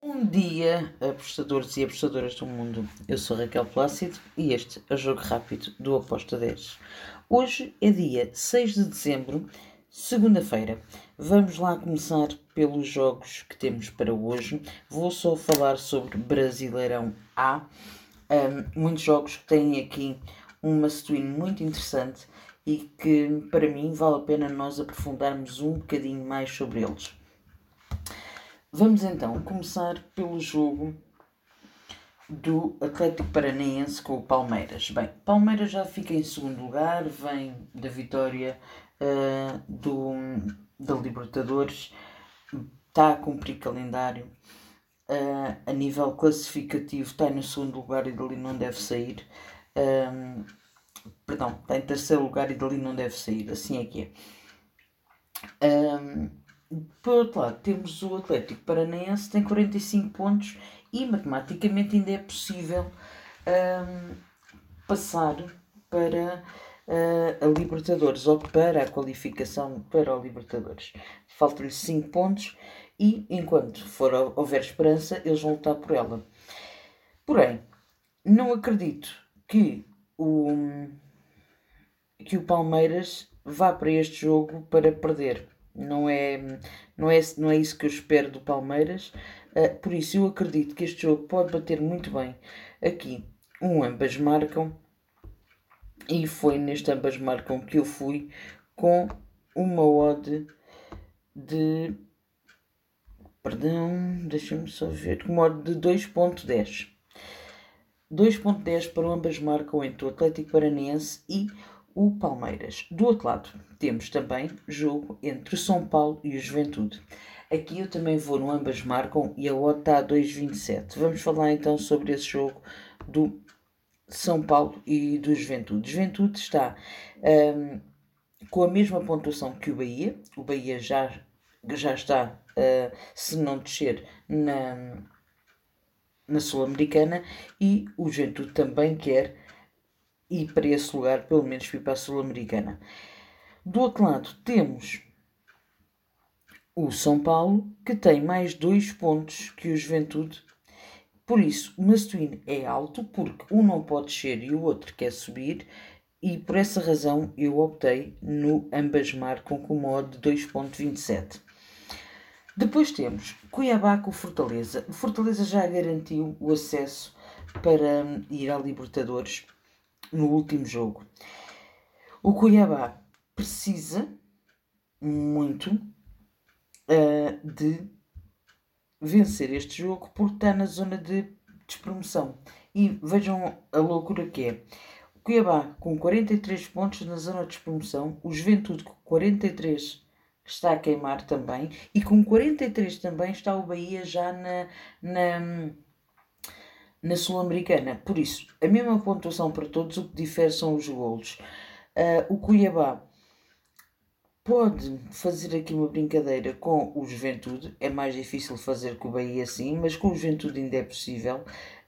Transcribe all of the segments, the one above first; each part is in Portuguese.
Bom dia, apostadores e apostadoras do mundo. Eu sou Raquel Plácido e este é o Jogo Rápido do Aposta 10. Hoje é dia 6 de dezembro, segunda-feira. Vamos lá começar pelos jogos que temos para hoje. Vou só falar sobre Brasileirão A. Um, muitos jogos que têm aqui uma swing muito interessante e que para mim vale a pena nós aprofundarmos um bocadinho mais sobre eles. Vamos então começar pelo jogo do Atlético Paranaense com o Palmeiras. Bem, Palmeiras já fica em segundo lugar, vem da vitória uh, do, da Libertadores, está a cumprir calendário. Uh, a nível classificativo está no segundo lugar e dali não deve sair. Um, perdão, está em terceiro lugar e dali não deve sair, assim é que é. Um, por outro lado, temos o Atlético Paranaense, tem 45 pontos e matematicamente ainda é possível um, passar para uh, a Libertadores ou para a qualificação para o Libertadores. Faltam-lhe 5 pontos e enquanto for houver esperança, eles vão lutar por ela. Porém, não acredito que o, que o Palmeiras vá para este jogo para perder. Não é, não é, não é isso que eu espero do Palmeiras. Uh, por isso, eu acredito que este jogo pode bater muito bem. Aqui, um ambas marcam. E foi neste ambas marcam que eu fui com uma odd de. Perdão, deixa-me só ver. Uma odd de 2.10. 2.10 para ambas marcam entre o Atlético Paranense e o Palmeiras. Do outro lado, temos também jogo entre São Paulo e o Juventude. Aqui eu também vou no ambas marcam e a OTA está a 2,27. Vamos falar então sobre esse jogo do São Paulo e do Juventude. Juventude está um, com a mesma pontuação que o Bahia. O Bahia já, já está, uh, se não descer, na, na Sul-Americana e o Juventude também quer e para esse lugar, pelo menos, fui para a Sul-Americana. Do outro lado, temos o São Paulo, que tem mais dois pontos que o Juventude. Por isso, o Mastuíno é alto, porque um não pode descer e o outro quer subir, e por essa razão eu optei no ambas marcam com o modo de 2.27. Depois temos Cuiabá com Fortaleza. Fortaleza já garantiu o acesso para ir à Libertadores no último jogo. O Cuiabá precisa muito uh, de vencer este jogo porque está na zona de despromoção. E vejam a loucura que é. O Cuiabá com 43 pontos na zona de despromoção, o Juventude com 43 está a queimar também, e com 43 também está o Bahia já na, na na Sul-Americana. Por isso, a mesma pontuação para todos, o que difere são os golos. Uh, o Cuiabá pode fazer aqui uma brincadeira com o Juventude, é mais difícil fazer com o Bahia sim, mas com o Juventude ainda é possível.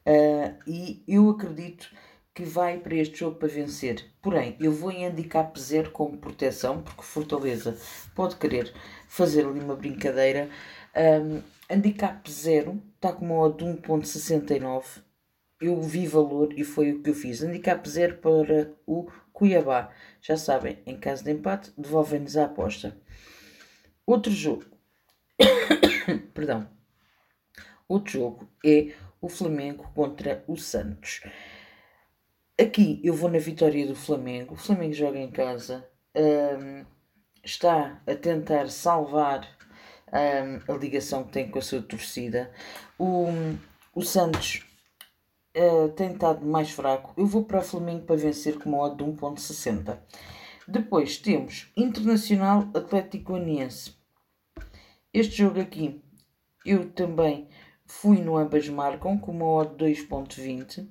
Uh, e eu acredito que vai para este jogo para vencer. Porém, eu vou em handicap zero como proteção, porque Fortaleza pode querer fazer ali uma brincadeira. Um, handicap 0 está com uma de 1.69. Eu vi valor e foi o que eu fiz. Handicap 0 para o Cuiabá. Já sabem, em caso de empate, devolvem-nos a aposta. Outro jogo. Perdão. Outro jogo é o Flamengo contra o Santos. Aqui eu vou na vitória do Flamengo. O Flamengo joga em casa. Um, está a tentar salvar a ligação que tem com a sua torcida. O, o Santos uh, tem estado mais fraco. Eu vou para o Flamengo para vencer com uma odd de 1.60. Depois temos Internacional Atlético Aniense. Este jogo aqui eu também fui no ambas marcam com uma odd de 2.20.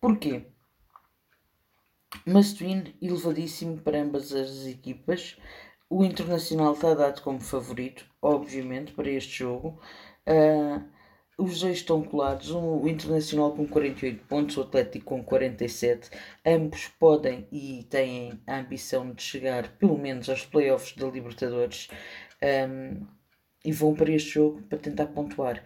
Porquê? Must win elevadíssimo para ambas as equipas. O Internacional está dado como favorito, obviamente, para este jogo. Uh, os dois estão colados, o Internacional com 48 pontos, o Atlético com 47. Ambos podem e têm a ambição de chegar pelo menos aos playoffs da Libertadores. Um, e vão para este jogo para tentar pontuar.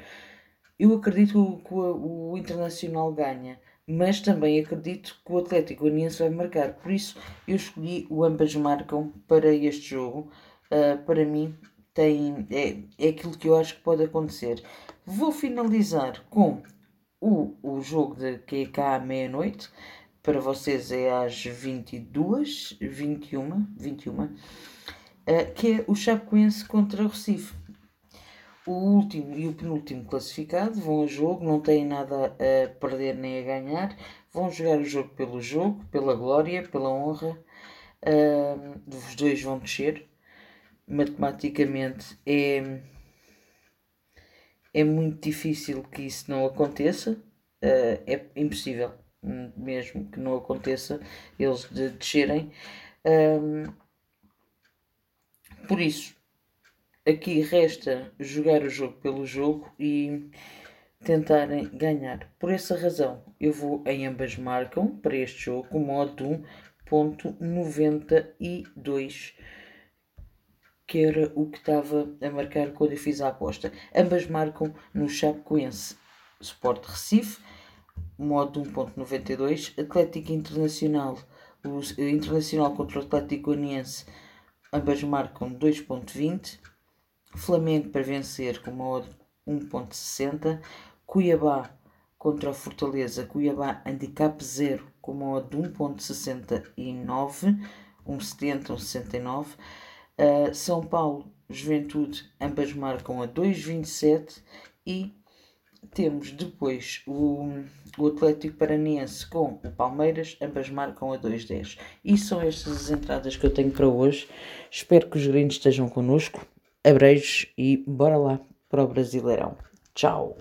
Eu acredito que o, o Internacional ganha, mas também acredito que o Atlético Goianiense vai marcar. Por isso, eu escolhi o ambas marcam para este jogo. Uh, para mim, tem, é, é aquilo que eu acho que pode acontecer. Vou finalizar com o, o jogo de, que é cá à meia-noite. Para vocês é às 22, 21, 21 uh, que é o Chapecoense contra o Recife. O último e o penúltimo classificado vão a jogo, não têm nada a perder nem a ganhar, vão jogar o jogo pelo jogo, pela glória, pela honra. Uh, os dois vão descer. Matematicamente é, é muito difícil que isso não aconteça, uh, é impossível mesmo que não aconteça eles de descerem. Um, por isso, aqui resta jogar o jogo pelo jogo e tentarem ganhar. Por essa razão, eu vou em ambas marcam para este jogo modo 1.92 que era o que estava a marcar quando eu fiz a aposta. Ambas marcam no Chapecoense Sport Recife, modo 1.92, Atlético Internacional, o Internacional contra o Atlético Goianiense, ambas marcam 2.20 Flamengo para vencer com uma odd 1.60. Cuiabá contra o Fortaleza. Cuiabá handicap 0 com uma odd de 1.69. 1.70, 1.69. Uh, São Paulo, Juventude, ambas marcam a 2.27 e temos depois o, o Atlético Paranaense com o Palmeiras, ambas marcam a 2.10. E são estas as entradas que eu tenho para hoje. Espero que os gringos estejam connosco. Abreijos e bora lá para o Brasileirão. Tchau!